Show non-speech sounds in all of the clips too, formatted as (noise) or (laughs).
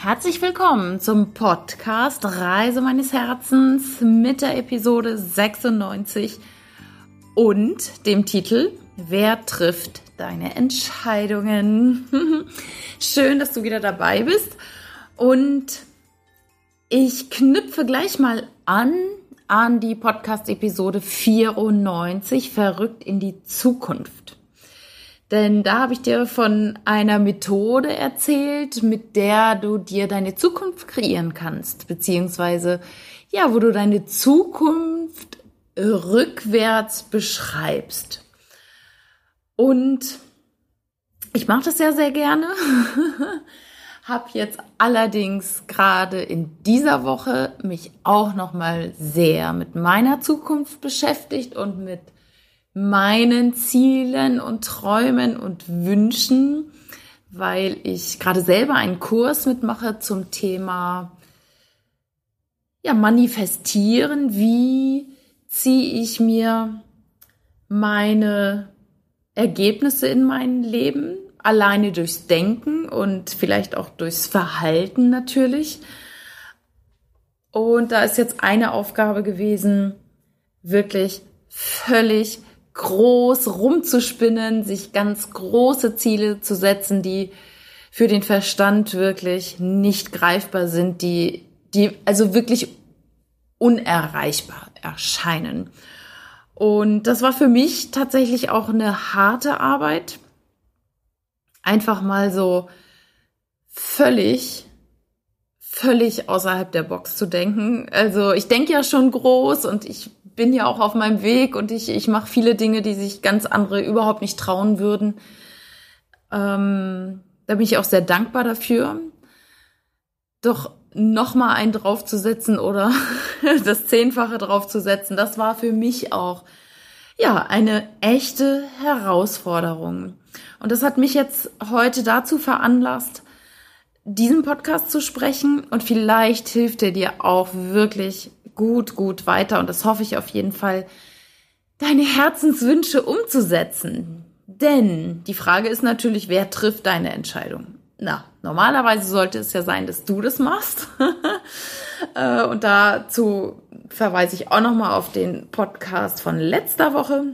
Herzlich willkommen zum Podcast Reise meines Herzens mit der Episode 96 und dem Titel Wer trifft deine Entscheidungen? (laughs) Schön, dass du wieder dabei bist und ich knüpfe gleich mal an an die Podcast-Episode 94 Verrückt in die Zukunft. Denn da habe ich dir von einer Methode erzählt, mit der du dir deine Zukunft kreieren kannst, beziehungsweise ja, wo du deine Zukunft rückwärts beschreibst. Und ich mache das ja sehr gerne. (laughs) habe jetzt allerdings gerade in dieser Woche mich auch noch mal sehr mit meiner Zukunft beschäftigt und mit meinen Zielen und Träumen und Wünschen, weil ich gerade selber einen Kurs mitmache zum Thema ja, manifestieren. Wie ziehe ich mir meine Ergebnisse in mein Leben? Alleine durchs Denken und vielleicht auch durchs Verhalten natürlich. Und da ist jetzt eine Aufgabe gewesen, wirklich völlig groß rumzuspinnen, sich ganz große Ziele zu setzen, die für den Verstand wirklich nicht greifbar sind, die, die also wirklich unerreichbar erscheinen. Und das war für mich tatsächlich auch eine harte Arbeit. Einfach mal so völlig, völlig außerhalb der Box zu denken. Also ich denke ja schon groß und ich bin ja auch auf meinem Weg und ich, ich mache viele Dinge, die sich ganz andere überhaupt nicht trauen würden. Ähm, da bin ich auch sehr dankbar dafür. Doch noch mal einen draufzusetzen oder (laughs) das Zehnfache draufzusetzen, das war für mich auch ja eine echte Herausforderung. Und das hat mich jetzt heute dazu veranlasst, diesen Podcast zu sprechen und vielleicht hilft er dir auch wirklich gut, gut weiter und das hoffe ich auf jeden Fall, deine Herzenswünsche umzusetzen. Denn die Frage ist natürlich, wer trifft deine Entscheidung? Na, normalerweise sollte es ja sein, dass du das machst. (laughs) Äh, und dazu verweise ich auch nochmal auf den Podcast von letzter Woche,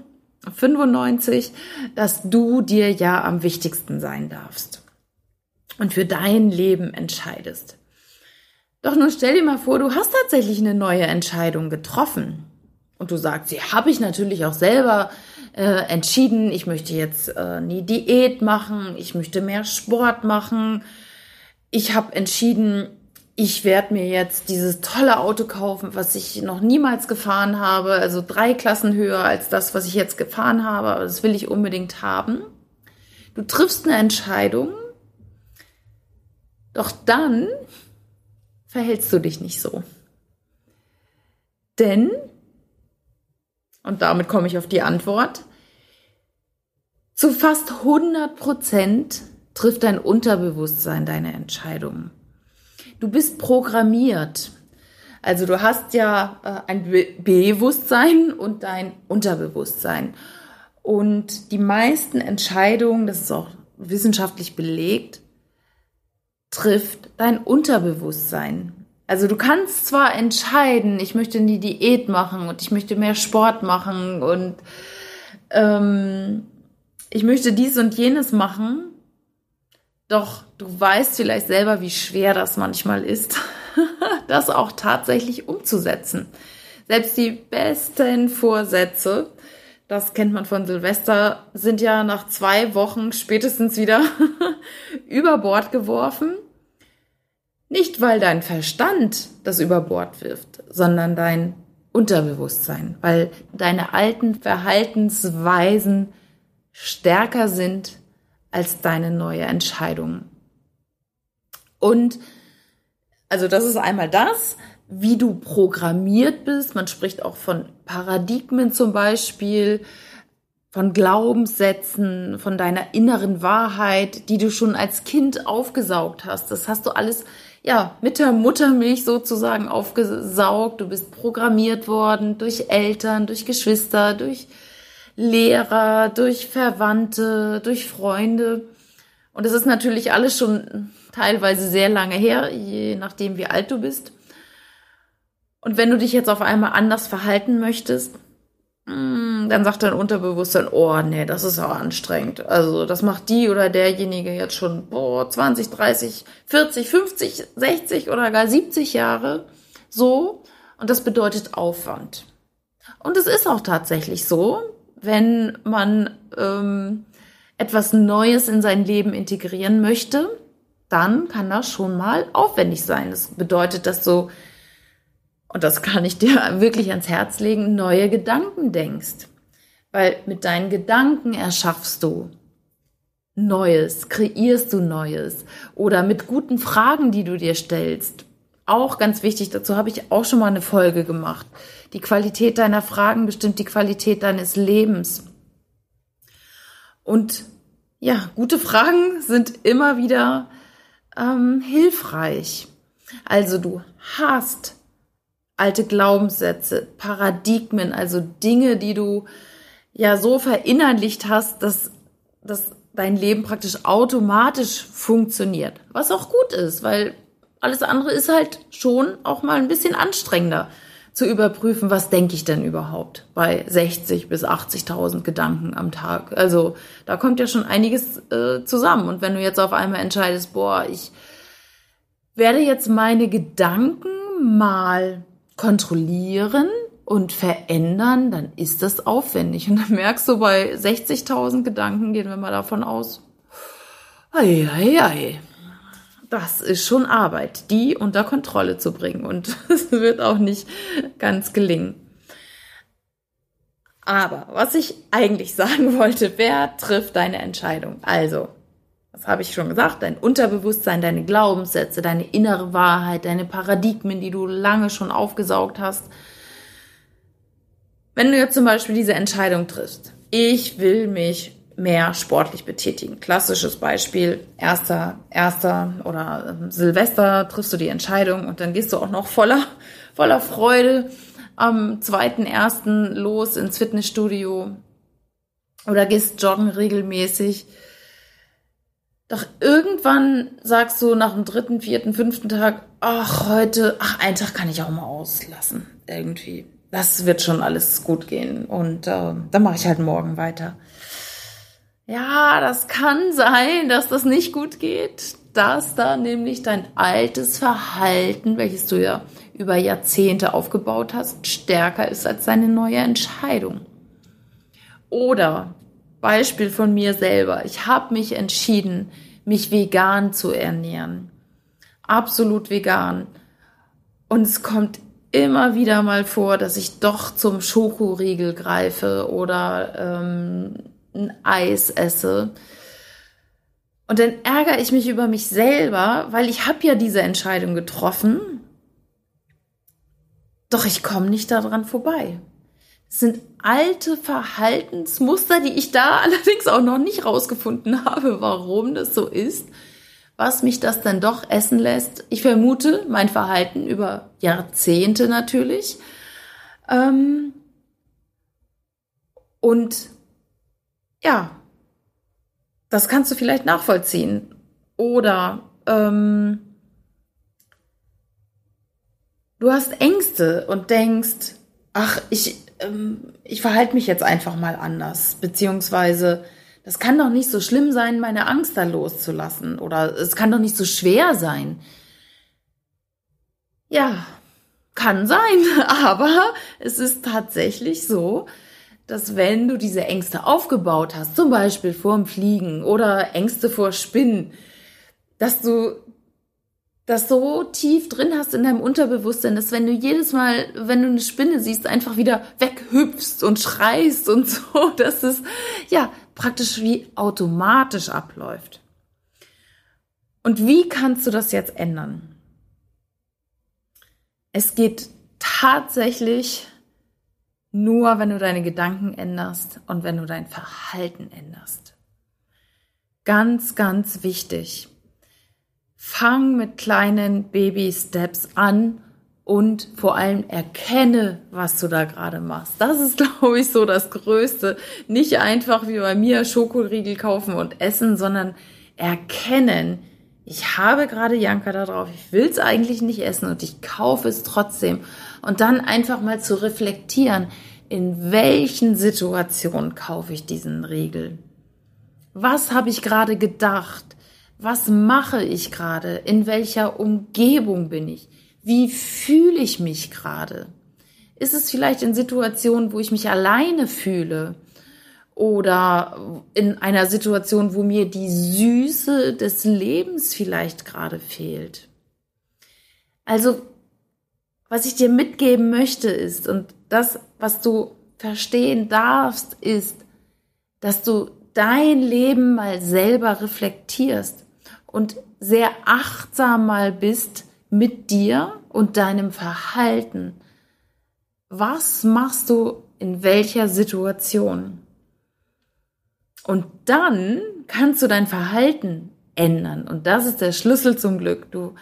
95, dass du dir ja am wichtigsten sein darfst und für dein Leben entscheidest. Doch nun stell dir mal vor, du hast tatsächlich eine neue Entscheidung getroffen. Und du sagst, sie habe ich natürlich auch selber äh, entschieden. Ich möchte jetzt äh, eine Diät machen, ich möchte mehr Sport machen. Ich habe entschieden, ich werde mir jetzt dieses tolle Auto kaufen, was ich noch niemals gefahren habe, also drei Klassen höher als das, was ich jetzt gefahren habe, aber das will ich unbedingt haben. Du triffst eine Entscheidung, doch dann verhältst du dich nicht so. Denn, und damit komme ich auf die Antwort, zu fast 100 Prozent trifft dein Unterbewusstsein deine Entscheidungen. Du bist programmiert. Also du hast ja äh, ein Be Bewusstsein und dein Unterbewusstsein. Und die meisten Entscheidungen, das ist auch wissenschaftlich belegt, trifft dein Unterbewusstsein. Also du kannst zwar entscheiden, ich möchte eine Diät machen und ich möchte mehr Sport machen und ähm, ich möchte dies und jenes machen, doch du weißt vielleicht selber, wie schwer das manchmal ist, (laughs) das auch tatsächlich umzusetzen. Selbst die besten Vorsätze, das kennt man von Silvester, sind ja nach zwei Wochen spätestens wieder (laughs) über Bord geworfen nicht, weil dein Verstand das über Bord wirft, sondern dein Unterbewusstsein, weil deine alten Verhaltensweisen stärker sind als deine neue Entscheidung. Und also das ist einmal das, wie du programmiert bist. Man spricht auch von Paradigmen zum Beispiel, von Glaubenssätzen, von deiner inneren Wahrheit, die du schon als Kind aufgesaugt hast. Das hast du alles ja, mit der Muttermilch sozusagen aufgesaugt. Du bist programmiert worden durch Eltern, durch Geschwister, durch Lehrer, durch Verwandte, durch Freunde. Und das ist natürlich alles schon teilweise sehr lange her, je nachdem, wie alt du bist. Und wenn du dich jetzt auf einmal anders verhalten möchtest, mm, dann sagt dein Unterbewusstsein, oh nee, das ist auch anstrengend. Also das macht die oder derjenige jetzt schon boah, 20, 30, 40, 50, 60 oder gar 70 Jahre so. Und das bedeutet Aufwand. Und es ist auch tatsächlich so, wenn man ähm, etwas Neues in sein Leben integrieren möchte, dann kann das schon mal aufwendig sein. Das bedeutet, dass du und das kann ich dir (laughs) wirklich ans Herz legen, neue Gedanken denkst. Weil mit deinen Gedanken erschaffst du Neues, kreierst du Neues oder mit guten Fragen, die du dir stellst. Auch ganz wichtig, dazu habe ich auch schon mal eine Folge gemacht. Die Qualität deiner Fragen bestimmt die Qualität deines Lebens. Und ja, gute Fragen sind immer wieder ähm, hilfreich. Also du hast alte Glaubenssätze, Paradigmen, also Dinge, die du ja so verinnerlicht hast, dass, dass dein Leben praktisch automatisch funktioniert. Was auch gut ist, weil alles andere ist halt schon auch mal ein bisschen anstrengender zu überprüfen, was denke ich denn überhaupt bei 60 bis 80.000 Gedanken am Tag. Also da kommt ja schon einiges äh, zusammen. Und wenn du jetzt auf einmal entscheidest, boah, ich werde jetzt meine Gedanken mal kontrollieren und verändern, dann ist das aufwendig. Und dann merkst du bei 60.000 Gedanken, gehen wir mal davon aus, ei, ei, ei, das ist schon Arbeit, die unter Kontrolle zu bringen. Und (laughs) es wird auch nicht ganz gelingen. Aber was ich eigentlich (laughs) sagen wollte, wer trifft deine Entscheidung? Also, das habe ich schon gesagt, dein Unterbewusstsein, deine Glaubenssätze, deine innere Wahrheit, deine Paradigmen, die du lange schon aufgesaugt hast. Wenn du jetzt zum Beispiel diese Entscheidung triffst, ich will mich mehr sportlich betätigen. Klassisches Beispiel, erster, erster oder ähm, Silvester triffst du die Entscheidung und dann gehst du auch noch voller, (laughs) voller Freude am zweiten, ersten los ins Fitnessstudio oder gehst joggen regelmäßig doch irgendwann sagst du nach dem dritten, vierten, fünften Tag, ach, heute, ach, einen Tag kann ich auch mal auslassen. Irgendwie. Das wird schon alles gut gehen. Und äh, dann mache ich halt morgen weiter. Ja, das kann sein, dass das nicht gut geht, dass da nämlich dein altes Verhalten, welches du ja über Jahrzehnte aufgebaut hast, stärker ist als deine neue Entscheidung. Oder Beispiel von mir selber. Ich habe mich entschieden, mich vegan zu ernähren. Absolut vegan. Und es kommt immer wieder mal vor, dass ich doch zum Schokoriegel greife oder ähm, ein Eis esse. Und dann ärgere ich mich über mich selber, weil ich habe ja diese Entscheidung getroffen. Doch ich komme nicht daran vorbei sind alte Verhaltensmuster, die ich da (laughs) allerdings auch noch nicht rausgefunden habe, warum das so ist, was mich das dann doch essen lässt. Ich vermute mein Verhalten über Jahrzehnte natürlich. Ähm und ja, das kannst du vielleicht nachvollziehen. Oder ähm, du hast Ängste und denkst, ach, ich, ähm, ich verhalte mich jetzt einfach mal anders, beziehungsweise das kann doch nicht so schlimm sein, meine Angst da loszulassen oder es kann doch nicht so schwer sein. Ja, kann sein, (laughs) aber es ist tatsächlich so, dass wenn du diese Ängste aufgebaut hast, zum Beispiel vor dem Fliegen oder Ängste vor Spinnen, dass du das so tief drin hast in deinem Unterbewusstsein, dass wenn du jedes Mal, wenn du eine Spinne siehst, einfach wieder weghüpfst und schreist und (laughs) so, dass es ja praktisch wie automatisch abläuft. Und wie kannst du das jetzt ändern? Es geht tatsächlich nur, wenn du deine Gedanken änderst und wenn du dein Verhalten änderst. Ganz, ganz wichtig. Fang mit kleinen Baby-Steps an und vor allem erkenne, was du da gerade machst. Das ist, (laughs) glaube ich, so das Größte. Nicht einfach wie bei mir Schokoriegel kaufen und essen, sondern erkennen, ich habe gerade Janka da drauf, ich will es eigentlich nicht essen und ich kaufe es trotzdem. Und dann einfach mal zu reflektieren, in welchen Situationen kaufe ich diesen Riegel? Was habe ich gerade gedacht? Was mache ich gerade? In welcher Umgebung bin ich? Wie fühle ich mich gerade? Ist es vielleicht in Situationen, wo ich mich alleine fühle? Oder in einer Situation, wo mir die Süße des Lebens vielleicht gerade fehlt? Also, was ich dir mitgeben möchte ist, und das, was du verstehen darfst, ist, dass du dein Leben mal selber reflektierst und sehr achtsam mal bist mit dir und deinem Verhalten. Was machst du in welcher Situation? Und dann kannst du dein Verhalten ändern. Und das ist der Schlüssel zum Glück. Du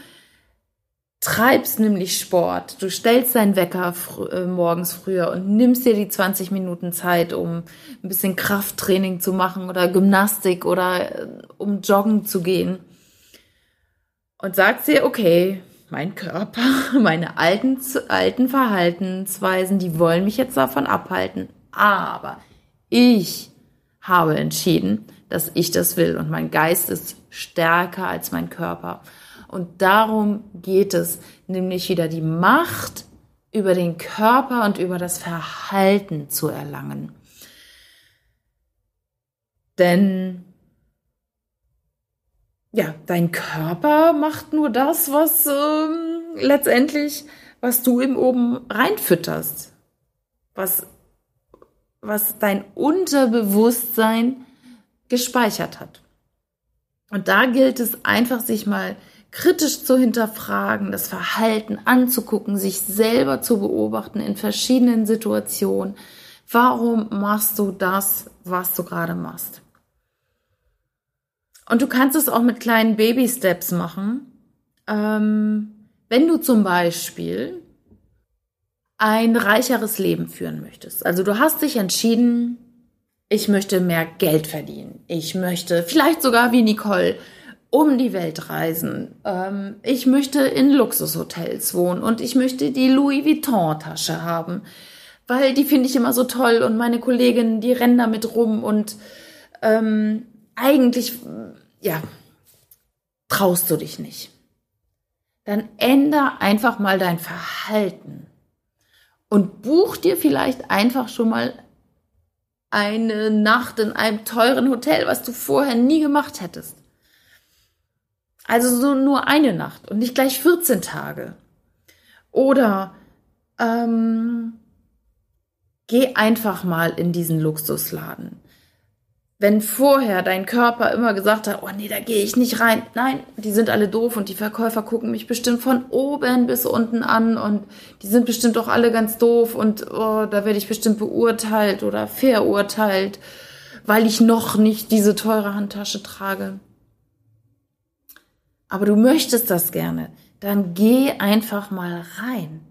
treibst nämlich Sport. Du stellst deinen Wecker fr äh, morgens früher und nimmst dir die 20 Minuten Zeit, um ein bisschen Krafttraining zu machen oder Gymnastik oder äh, um joggen zu gehen. Und sagst dir, okay, mein Körper, (laughs) meine alten, alten Verhaltensweisen, die wollen mich jetzt davon abhalten. Aber ich habe entschieden, dass ich das will und mein Geist ist stärker als mein Körper. Und darum geht es, nämlich wieder die Macht über den Körper und über das Verhalten zu erlangen. Denn ja, dein Körper macht nur das, was ähm, letztendlich, was du ihm oben reinfütterst, was, was dein Unterbewusstsein gespeichert hat. Und da gilt es einfach, sich mal kritisch zu hinterfragen, das Verhalten anzugucken, sich selber zu beobachten in verschiedenen Situationen. Warum machst du das, was du gerade machst? Und du kannst es auch mit kleinen Baby-Steps machen. Ähm, wenn du zum Beispiel ein reicheres Leben führen möchtest. Also du hast dich entschieden, ich möchte mehr Geld verdienen. Ich möchte vielleicht sogar wie Nicole um die Welt reisen. Ähm, ich möchte in Luxushotels wohnen und ich möchte die Louis Vuitton-Tasche haben, weil die finde ich immer so toll und meine Kolleginnen, die rennen damit rum und ähm, eigentlich, ja, traust du dich nicht. Dann änder einfach mal dein Verhalten und buch dir vielleicht einfach schon mal eine Nacht in einem teuren Hotel, was du vorher nie gemacht hättest. Also so nur eine Nacht und nicht gleich 14 Tage. Oder ähm, geh einfach mal in diesen Luxusladen. Wenn vorher dein Körper immer gesagt hat, oh nee, da gehe ich nicht rein. Nein, die sind alle doof und die Verkäufer gucken mich bestimmt von oben bis unten an und die sind bestimmt auch alle ganz doof und oh, da werde ich bestimmt beurteilt oder verurteilt, weil ich noch nicht diese teure Handtasche trage aber du möchtest das gerne, dann geh einfach mal rein.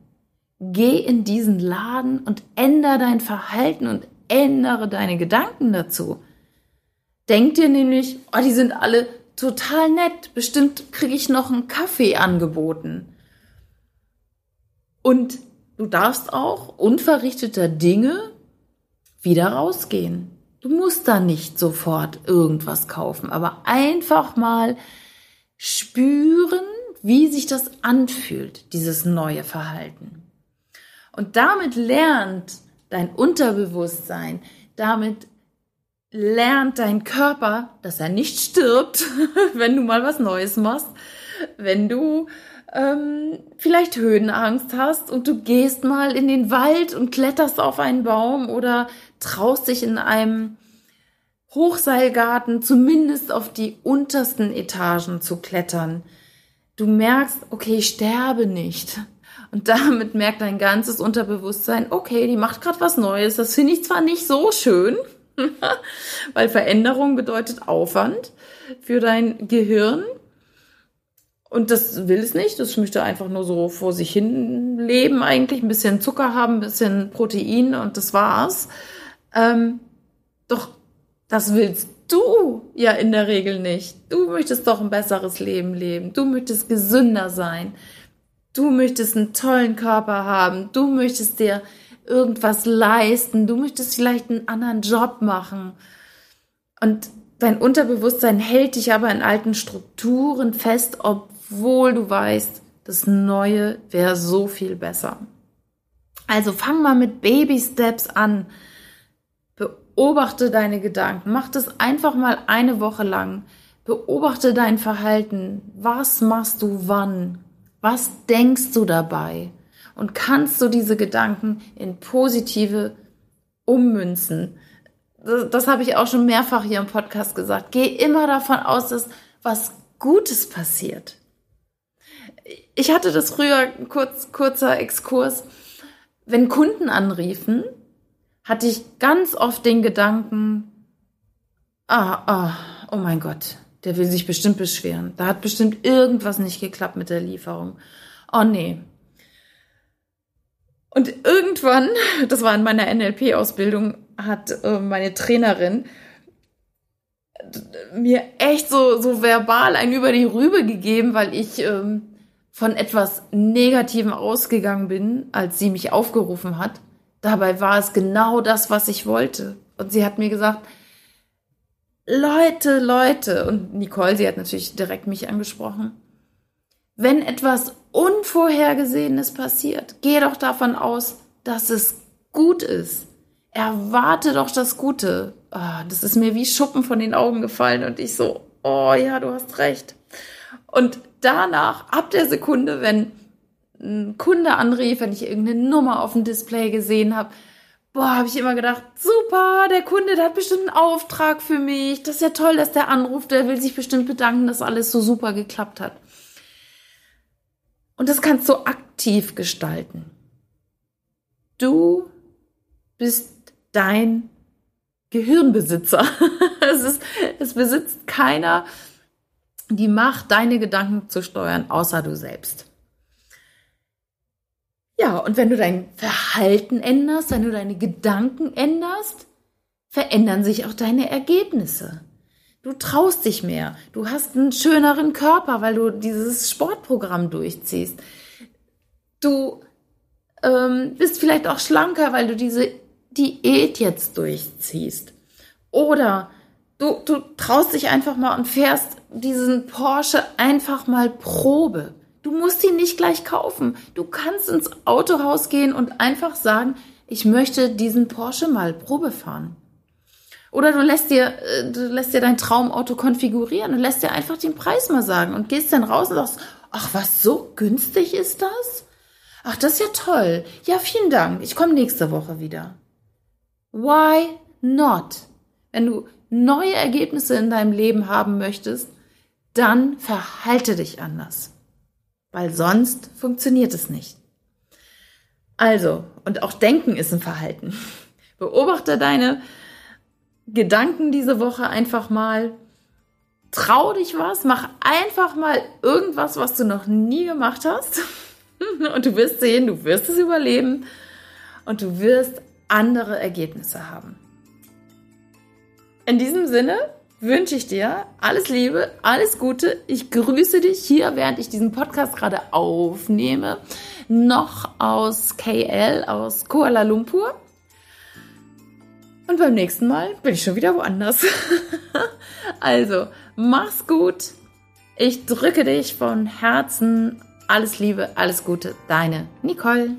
Geh in diesen Laden und ändere dein Verhalten und ändere deine Gedanken dazu. Denk dir nämlich, oh, die sind alle total nett. Bestimmt kriege ich noch einen Kaffee angeboten. Und du darfst auch unverrichteter Dinge wieder rausgehen. Du musst da nicht sofort irgendwas kaufen, aber einfach mal spüren, wie sich das anfühlt, dieses neue Verhalten. Und damit lernt dein Unterbewusstsein, damit lernt dein Körper, dass er nicht stirbt, (laughs) wenn du mal was Neues machst, wenn du ähm, vielleicht Höhenangst hast und du gehst mal in den Wald und kletterst auf einen Baum oder traust dich in einem Hochseilgarten zumindest auf die untersten Etagen zu klettern. Du merkst, okay, ich sterbe nicht. Und damit merkt dein ganzes Unterbewusstsein, okay, die macht gerade was Neues. Das finde ich zwar nicht so schön, weil Veränderung bedeutet Aufwand für dein Gehirn. Und das will es nicht. Das möchte einfach nur so vor sich hin leben, eigentlich ein bisschen Zucker haben, ein bisschen Protein und das war's. Ähm, doch das willst du ja in der Regel nicht. Du möchtest doch ein besseres Leben leben. Du möchtest gesünder sein. Du möchtest einen tollen Körper haben. Du möchtest dir irgendwas leisten. Du möchtest vielleicht einen anderen Job machen. Und dein Unterbewusstsein hält dich aber in alten Strukturen fest, obwohl du weißt, das Neue wäre so viel besser. Also fang mal mit Baby Steps an. Beobachte deine Gedanken. Mach das einfach mal eine Woche lang. Beobachte dein Verhalten. Was machst du wann? Was denkst du dabei? Und kannst du diese Gedanken in positive ummünzen? Das, das habe ich auch schon mehrfach hier im Podcast gesagt. Geh immer davon aus, dass was Gutes passiert. Ich hatte das früher, kurz, kurzer Exkurs, wenn Kunden anriefen, hatte ich ganz oft den Gedanken, ah, ah, oh mein Gott, der will sich bestimmt beschweren. Da hat bestimmt irgendwas nicht geklappt mit der Lieferung. Oh nee. Und irgendwann, (laughs) das war in meiner NLP-Ausbildung, hat äh, meine Trainerin mir echt so, so verbal ein über die Rübe gegeben, weil ich ähm, von etwas Negativem ausgegangen bin, als sie mich aufgerufen hat. Dabei war es genau das, was ich wollte. Und sie hat mir gesagt, Leute, Leute, und Nicole, sie hat natürlich direkt mich angesprochen, wenn etwas Unvorhergesehenes passiert, geh doch davon aus, dass es gut ist. Erwarte doch das Gute. Oh, das ist mir wie Schuppen von den Augen gefallen und ich so, oh ja, du hast recht. Und danach, ab der Sekunde, wenn ein Kunde anrief, wenn ich irgendeine Nummer auf dem Display gesehen habe, boah, habe ich immer gedacht, super, der Kunde, der hat bestimmt einen Auftrag für mich. Das ist ja toll, dass der anruft, der will sich bestimmt bedanken, dass alles so super geklappt hat. Und das kannst du aktiv gestalten. Du bist dein Gehirnbesitzer. (laughs) es, ist, es besitzt keiner die Macht, deine Gedanken zu steuern, außer du selbst. Ja, und wenn du dein Verhalten änderst, wenn du deine Gedanken änderst, verändern sich auch deine Ergebnisse. Du traust dich mehr. Du hast einen schöneren Körper, weil du dieses Sportprogramm durchziehst. Du ähm, bist vielleicht auch schlanker, weil du diese Diät jetzt durchziehst. Oder du, du traust dich einfach mal und fährst diesen Porsche einfach mal Probe. Du musst ihn nicht gleich kaufen. Du kannst ins Autohaus gehen und einfach sagen, ich möchte diesen Porsche mal Probe fahren. Oder du lässt dir, äh, du lässt dir dein Traumauto konfigurieren und lässt dir einfach den Preis mal sagen und gehst dann raus und sagst, ach, was so günstig ist das? Ach, das ist ja toll. Ja, vielen Dank. Ich komme nächste Woche wieder. Why not? Wenn du neue Ergebnisse in deinem Leben haben möchtest, dann verhalte dich anders. Weil sonst funktioniert es nicht. Also, und auch Denken ist ein Verhalten. Beobachte deine Gedanken diese Woche einfach mal. Trau dich was, mach einfach mal irgendwas, was du noch nie gemacht hast. (laughs) Und du wirst sehen, du wirst es überleben und du wirst andere Ergebnisse haben. In diesem Sinne wünsche ich dir alles Liebe, alles Gute. Ich grüße dich hier, während ich diesen Podcast gerade aufnehme, noch aus KL, aus Kuala Lumpur. Und beim nächsten Mal bin ich schon wieder woanders. (laughs) also, mach's gut. Ich drücke dich von Herzen. Alles Liebe, alles Gute. Deine Nicole.